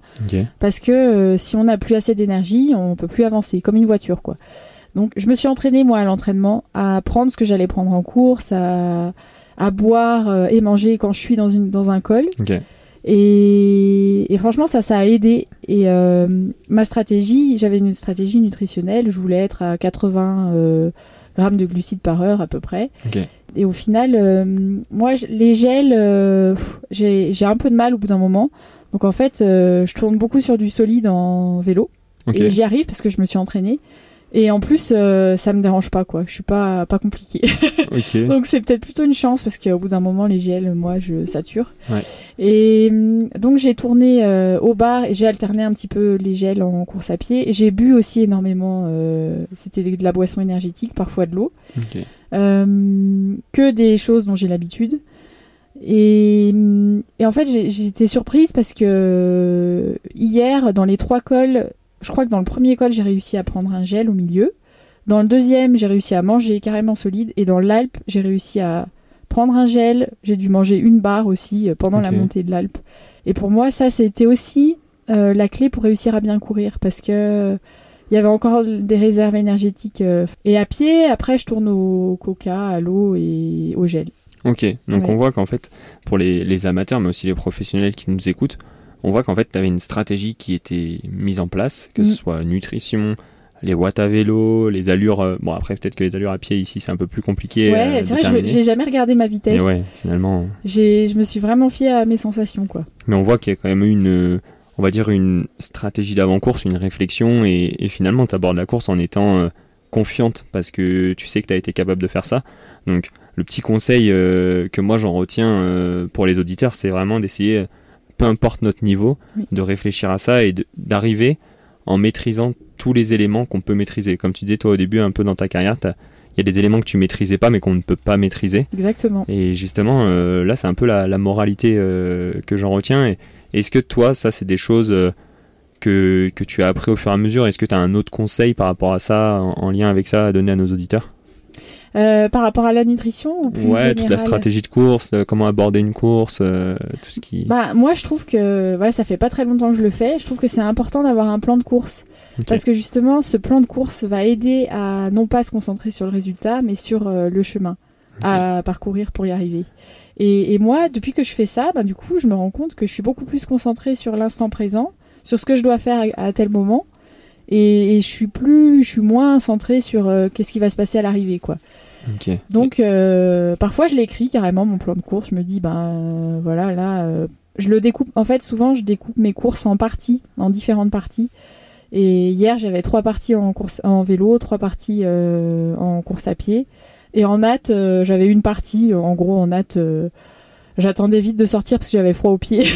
Parce que si on n'a plus assez d'énergie, on peut plus avancer, comme une voiture, quoi. Donc, je me suis entraînée, moi, à l'entraînement, à prendre ce que j'allais prendre en course, à, à boire et manger quand je suis dans, une, dans un col. Et, et franchement, ça, ça a aidé. Et euh, ma stratégie, j'avais une stratégie nutritionnelle, je voulais être à 80 euh, grammes de glucides par heure à peu près. Et au final, euh, moi, les gels, euh, j'ai un peu de mal au bout d'un moment. Donc en fait, je tourne beaucoup sur du solide en vélo. Et j'y arrive parce que je me suis entraînée. Et en plus, euh, ça me dérange pas, quoi. Je suis pas, pas compliquée. Ok. donc c'est peut-être plutôt une chance parce qu'au bout d'un moment, les gels, moi, je sature. Ouais. Et hum, donc j'ai tourné euh, au bar et j'ai alterné un petit peu les gels en course à pied. J'ai bu aussi énormément. euh, C'était de la boisson énergétique, parfois de l'eau. Euh, que des choses dont j'ai l'habitude. Et, hum, et en fait, j'étais surprise parce que hier, dans les trois cols, je crois que dans le premier col, j'ai réussi à prendre un gel au milieu. Dans le deuxième, j'ai réussi à manger carrément solide. Et dans l'Alpe, j'ai réussi à prendre un gel. J'ai dû manger une barre aussi euh, pendant la montée de l'Alpe. Et pour moi, ça, c'était aussi euh, la clé pour réussir à bien courir. Parce que il y avait encore des réserves énergétiques. euh, et à pied, après, je tourne au coca, à l'eau et au gel. Ok, donc Ouais. on voit qu'en fait, pour les, les amateurs, mais aussi les professionnels qui nous écoutent, on voit qu'en fait, tu avais une stratégie qui était mise en place, que ce Mm. soit nutrition, les watts à vélo, les allures. euh, bon, après, peut-être que les allures à pied ici, c'est un peu plus compliqué. ouais, euh, c'est vrai, j'ai jamais regardé ma vitesse. Mais ouais, finalement. J'ai, je me suis vraiment fiée à mes sensations, quoi. Mais on voit qu'il y a quand même eu une, on va dire, une stratégie d'avant-course, une réflexion, et, et finalement, tu abordes la course en étant euh, confiante parce que tu sais que tu as été capable de faire ça. Donc, le petit conseil que moi j'en retiens pour les auditeurs, c'est vraiment d'essayer, peu importe notre niveau, Oui. de réfléchir à ça et d'arriver en maîtrisant tous les éléments qu'on peut maîtriser. Comme tu disais toi au début, un peu dans ta carrière, il y a des éléments que tu maîtrisais pas mais qu'on ne peut pas maîtriser. Exactement. Et justement, euh, là, c'est un peu la, la moralité euh, que j'en retiens. Et est-ce que toi, ça, c'est des choses euh, que, que tu as appris au fur et à mesure? Est-ce que tu as un autre conseil par rapport à ça, en, en lien avec ça, à donner à nos auditeurs? Euh, par rapport à la nutrition ou plus Ouais, toute la stratégie de course, euh, comment aborder une course, euh, tout ce qui. Bah, moi, je trouve que voilà, ça fait pas très longtemps que je le fais. Je trouve que c'est important d'avoir un plan de course parce que justement, ce plan de course va aider à non pas se concentrer sur le résultat, mais sur le chemin à parcourir pour y arriver. Et, et moi, depuis que je fais ça, bah, du coup, je me rends compte que je suis beaucoup plus concentrée sur l'instant présent, sur ce que je dois faire à, à tel moment. Et, et je suis plus, je suis moins centrée sur euh, qu'est-ce qui va se passer à l'arrivée, quoi. Donc euh, parfois je l'écris carrément mon plan de course. Je me dis ben euh, voilà là je le découpe. En fait souvent je découpe mes courses en parties, en différentes parties. Et hier j'avais trois parties en course en vélo, trois parties en course à pied. Et en natte j'avais une partie. En gros en natte j'attendais vite de sortir parce que j'avais froid aux pieds.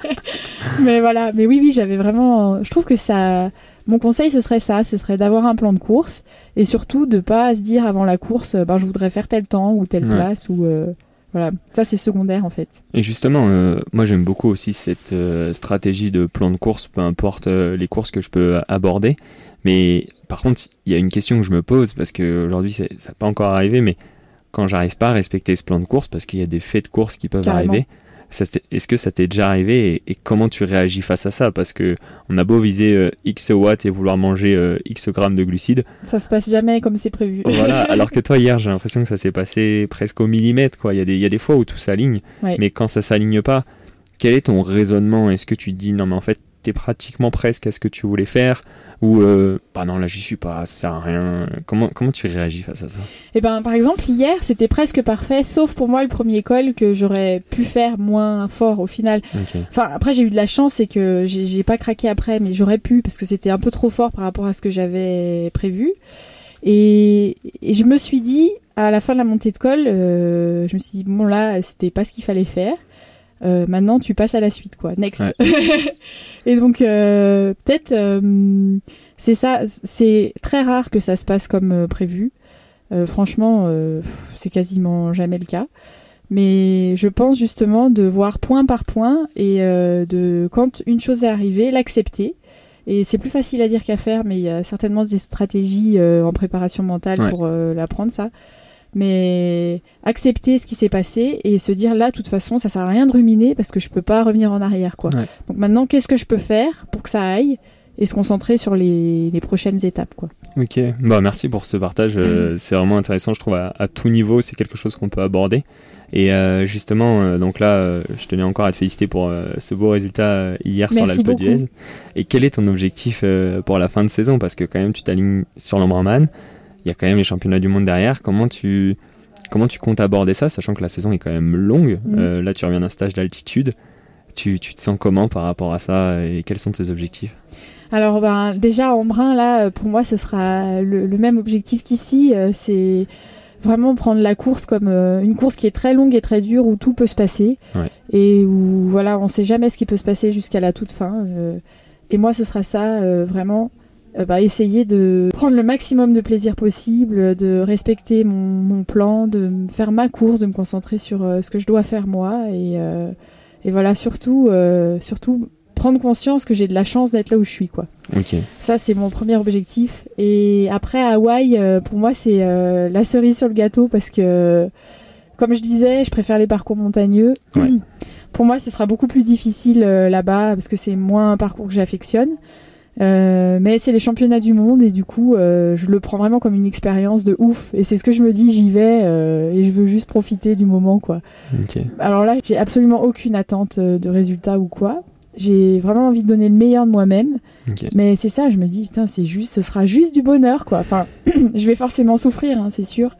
mais voilà. Mais oui oui j'avais vraiment. Je trouve que ça. Mon conseil, ce serait ça, ce serait d'avoir un plan de course et surtout de pas se dire avant la course, euh, ben, je voudrais faire tel temps ou telle Ouais. place ou euh, voilà. Ça, c'est secondaire en fait. Et justement, euh, moi j'aime beaucoup aussi cette euh, stratégie de plan de course, peu importe les courses que je peux aborder. Mais par contre, il y a une question que je me pose parce que aujourd'hui c'est- ça n'a pas encore arrivé, mais quand j'arrive pas à respecter ce plan de course, parce qu'il y a des faits de course qui peuvent Carrément. arriver, est-ce que ça t'est déjà arrivé et, et comment tu réagis face à ça? Parce que on a beau viser euh, X watts et vouloir manger euh, X grammes de glucides, Ça se passe jamais comme c'est prévu. voilà. Alors que toi hier, j'ai l'impression que ça s'est passé presque au millimètre. Quoi. Il y a des, il y a des fois où tout s'aligne, Ouais. mais quand ça s'aligne pas, quel est ton raisonnement? Est-ce que tu te dis non mais en fait t'es pratiquement presque à ce que tu voulais faire? Ou euh, bah non là j'y suis pas, ça sert à rien. Comment comment tu réagis face à ça? Et ben par exemple hier c'était presque parfait, sauf pour moi le premier col que j'aurais pu faire moins fort au final. Enfin après j'ai eu de la chance c'est que j'ai j'ai pas craqué après, mais j'aurais pu parce que c'était un peu trop fort par rapport à ce que j'avais prévu. Et, et je me suis dit à la fin de la montée de col, euh, je me suis dit bon là c'était pas ce qu'il fallait faire. Euh, maintenant tu passes à la suite quoi. Next. Et donc euh, peut-être euh, c'est ça c'est très rare que ça se passe comme euh, prévu. Euh, franchement euh, c'est quasiment jamais le cas. Mais je pense justement de voir point par point et euh, de quand une chose est arrivée l'accepter. Et c'est plus facile à dire qu'à faire mais il y a certainement des stratégies euh, en préparation mentale Ouais. pour euh, l'apprendre ça mais accepter ce qui s'est passé et se dire là de toute façon ça sert à rien de ruminer parce que je peux pas revenir en arrière quoi Ouais. donc maintenant qu'est-ce que je peux faire pour que ça aille et se concentrer sur les, les prochaines étapes quoi? Ok, bah merci pour ce partage. euh, c'est vraiment intéressant, je trouve, à, à tout niveau. C'est quelque chose qu'on peut aborder. Et euh, justement, euh, donc là, je tenais encore à te féliciter pour ce beau résultat hier sur l'Alpe d'Huez. Et quel est ton objectif pour la fin de saison? Parce que quand même, tu t'alignes sur l'Embrunman. Il y a quand même les championnats du monde derrière. Comment tu, comment tu comptes aborder ça, sachant que la saison est quand même longue Mm. Euh, Là, tu reviens d'un stage d'altitude. Tu, tu te sens comment par rapport à ça et quels sont tes objectifs? Alors ben, déjà en brun là pour moi ce sera le, le même objectif qu'ici euh, c'est vraiment prendre la course comme euh, une course qui est très longue et très dure où tout peut se passer Ouais. et où voilà on sait jamais ce qui peut se passer jusqu'à la toute fin euh, et moi ce sera ça vraiment euh, bah, essayer de prendre le maximum de plaisir possible de respecter mon, mon plan de faire ma course de me concentrer sur euh, ce que je dois faire moi et, euh, et voilà surtout surtout prendre conscience que j'ai de la chance d'être là où je suis quoi Ok. ça, c'est mon premier objectif. Et après, Hawaï, pour moi, c'est la cerise sur le gâteau parce que, comme je disais, je préfère les parcours montagneux. Ouais. Pour moi, ce sera beaucoup plus difficile là-bas parce que c'est moins un parcours que j'affectionne. Euh, mais c'est les championnats du monde et du coup, euh, je le prends vraiment comme une expérience de ouf. Et c'est ce que je me dis, j'y vais euh, et je veux juste profiter du moment, quoi. Alors là, j'ai absolument aucune attente de résultat ou quoi. J'ai vraiment envie de donner le meilleur de moi-même. Mais c'est ça, je me dis, putain, c'est juste, ce sera juste du bonheur, quoi. Enfin, je vais forcément souffrir, hein, c'est sûr.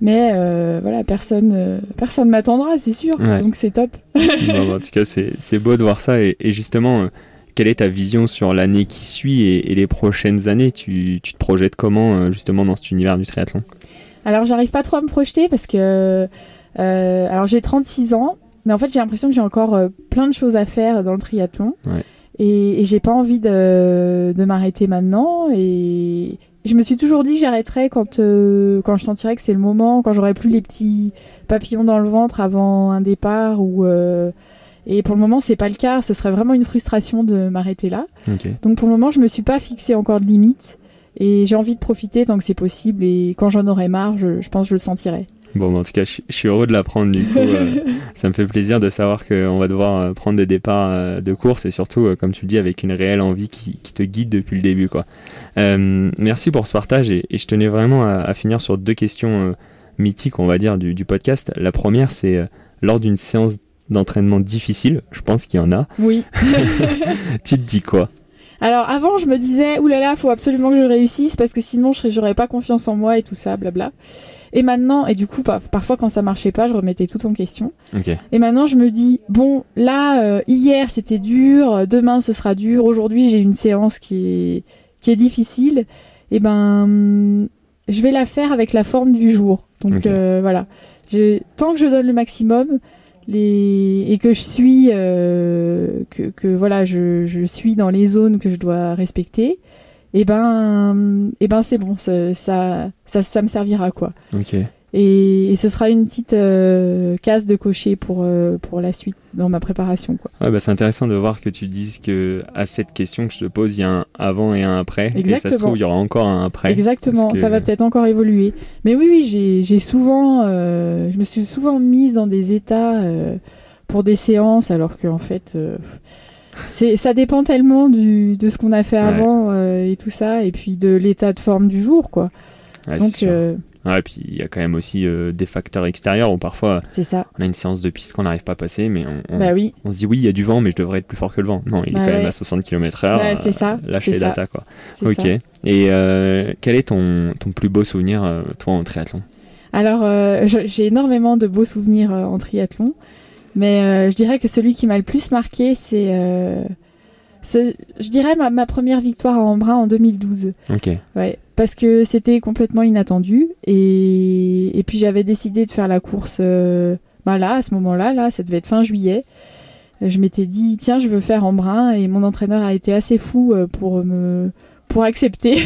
Mais euh, voilà, personne, euh, personne m'attendra, c'est sûr. Ouais. Donc c'est top. Bon, en tout cas, c'est c'est beau de voir ça. Et, et justement, euh, quelle est ta vision sur l'année qui suit et, et les prochaines années? Tu, tu te projettes comment, euh, justement, dans cet univers du triathlon? Alors j'arrive pas trop à me projeter parce que euh, alors j'ai 36 ans, mais en fait j'ai l'impression que j'ai encore euh, plein de choses à faire dans le triathlon. Ouais. et, et j'ai pas envie de, de m'arrêter maintenant et je me suis toujours dit que j'arrêterais quand euh, quand je sentirais que c'est le moment, quand j'aurais plus les petits papillons dans le ventre avant un départ ou et pour le moment c'est pas le cas, ce serait vraiment une frustration de m'arrêter là. Donc pour le moment, je me suis pas fixé encore de limite et j'ai envie de profiter tant que c'est possible et quand j'en aurai marre, je, je pense que je le sentirai. Bon, en tout cas, je, je suis heureux de l'apprendre. Du coup, euh, ça me fait plaisir de savoir qu'on va devoir euh, prendre des départs euh, de course et surtout, comme tu le dis, avec une réelle envie qui, qui te guide depuis le début. Quoi. Euh, merci pour ce partage et, et je tenais vraiment à, à finir sur deux questions mythiques, on va dire, du, du podcast. La première, c'est lors d'une séance d'entraînement difficile, je pense qu'il y en a, Oui. tu te dis quoi? Alors avant, je me disais, oulala, faut absolument que je réussisse parce que sinon, je j'aurais pas confiance en moi et tout ça, blabla. Et maintenant, et du coup, pa- parfois quand ça marchait pas, je remettais tout en question. Et maintenant, je me dis, bon, là, euh, hier c'était dur, euh, demain ce sera dur, aujourd'hui j'ai une séance qui est, qui est difficile. Et ben, hum, je vais la faire avec la forme du jour. Donc euh, voilà. Je, tant que je donne le maximum, et que je suis, euh, que, voilà, je, suis dans les zones que je dois respecter. Et ben, et ben c'est bon, ça, ça, ça, ça me servira quoi. Ok. Et, et ce sera une petite euh, case de cocher pour, euh, pour la suite dans ma préparation. Quoi. Ouais, bah, c'est intéressant de voir que tu dises que à cette question que je te pose, il y a un avant et un après. Et ça se Exactement. trouve, il y aura encore un après. Exactement, que- ça va peut-être encore évoluer. Mais oui, oui, j'ai souvent, euh, je me suis souvent mise dans des états euh, pour des séances, alors qu'en fait, euh, c'est ça dépend tellement du, de ce qu'on a fait Ouais. avant et tout ça, et puis de l'état de forme du jour, quoi. Ouais, Donc euh, Ouais, puis il y a quand même aussi euh, des facteurs extérieurs où parfois ça. on a une séance de piste qu'on n'arrive pas à passer, mais on, on- Bah oui, on se dit oui, il y a du vent, mais je devrais être plus fort que le vent. Non, il Bah est quand même à 60 km/h. Ouais, c'est ça, Lâcher les data, quoi. Ok. ça. Et euh, quel est ton, ton plus beau souvenir, euh, toi, en triathlon? Alors, euh, j'ai énormément de beaux souvenirs euh, en triathlon, mais euh, je dirais que celui qui m'a le plus marqué, c'est, euh, c'est- je dirais, ma, ma première victoire à Embrun en 2012. Ok. Ouais, parce que c'était complètement inattendu, et, puis j'avais décidé de faire la course euh, bah là, à ce moment-là, là, ça devait être fin juillet. Je m'étais dit, tiens, je veux faire Embrun, et mon entraîneur a été assez fou euh, pour me pour accepter.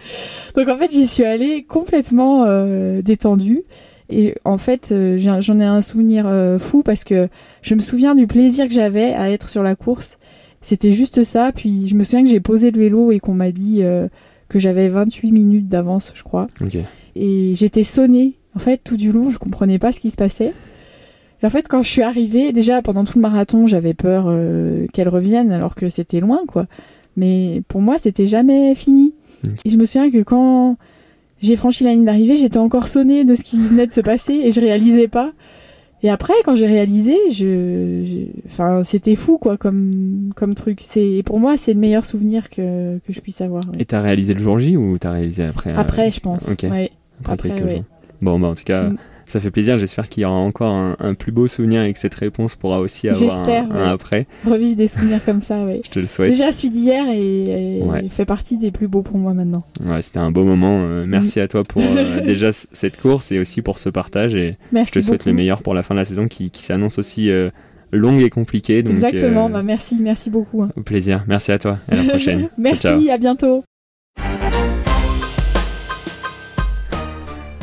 Donc en fait, j'y suis allée complètement euh, détendue. Et en fait, j'en ai un souvenir fou parce que je me souviens du plaisir que j'avais à être sur la course. C'était juste ça. Puis je me souviens que j'ai posé le vélo et qu'on m'a dit que j'avais 28 minutes d'avance, je crois. Et j'étais sonnée. En fait, tout du long, je comprenais pas ce qui se passait. Et en fait, quand je suis arrivée, déjà pendant tout le marathon, j'avais peur euh, qu'elle revienne alors que c'était loin, quoi. Mais pour moi, c'était jamais fini. Et je me souviens que quand j'ai franchi la ligne d'arrivée, j'étais encore sonnée de ce qui venait de se passer et je réalisais pas. Et après, quand j'ai réalisé, je, je- enfin, c'était fou, quoi, comme, comme truc. C'est, pour moi, c'est le meilleur souvenir que, que je puisse avoir. ouais. Et t'as réalisé le jour J ou t'as réalisé après euh, Après, je pense. ok. ouais. après, après, quelques ouais. jours Bon, bah en tout cas, Mm. Ça fait plaisir. J'espère qu'il y aura encore un, un plus beau souvenir et que cette réponse pourra aussi avoir un, après. Revivre des souvenirs comme ça, ouais. Je te le souhaite. Déjà, celui d'hier est- Ouais. fait partie des plus beaux pour moi maintenant. Ouais, c'était un beau moment. Euh, merci Mm. à toi pour euh, déjà cette course et aussi pour ce partage. Et Merci je te souhaite beaucoup. le meilleur pour la fin de la saison qui, qui s'annonce aussi euh, longue et compliquée. Donc, Exactement, bah, merci, merci beaucoup. hein. au plaisir. Merci à toi. À la prochaine. Ciao, merci, ciao. à bientôt.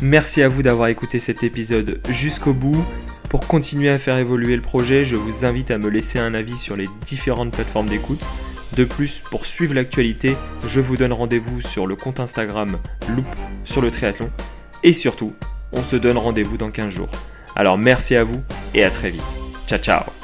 Merci à vous d'avoir écouté cet épisode jusqu'au bout. Pour continuer à faire évoluer le projet, je vous invite à me laisser un avis sur les différentes plateformes d'écoute. De plus, pour suivre l'actualité, je vous donne rendez-vous sur le compte Instagram Loop sur le triathlon. Et surtout, on se donne rendez-vous dans 15 jours. Alors merci à vous et à très vite. Ciao ciao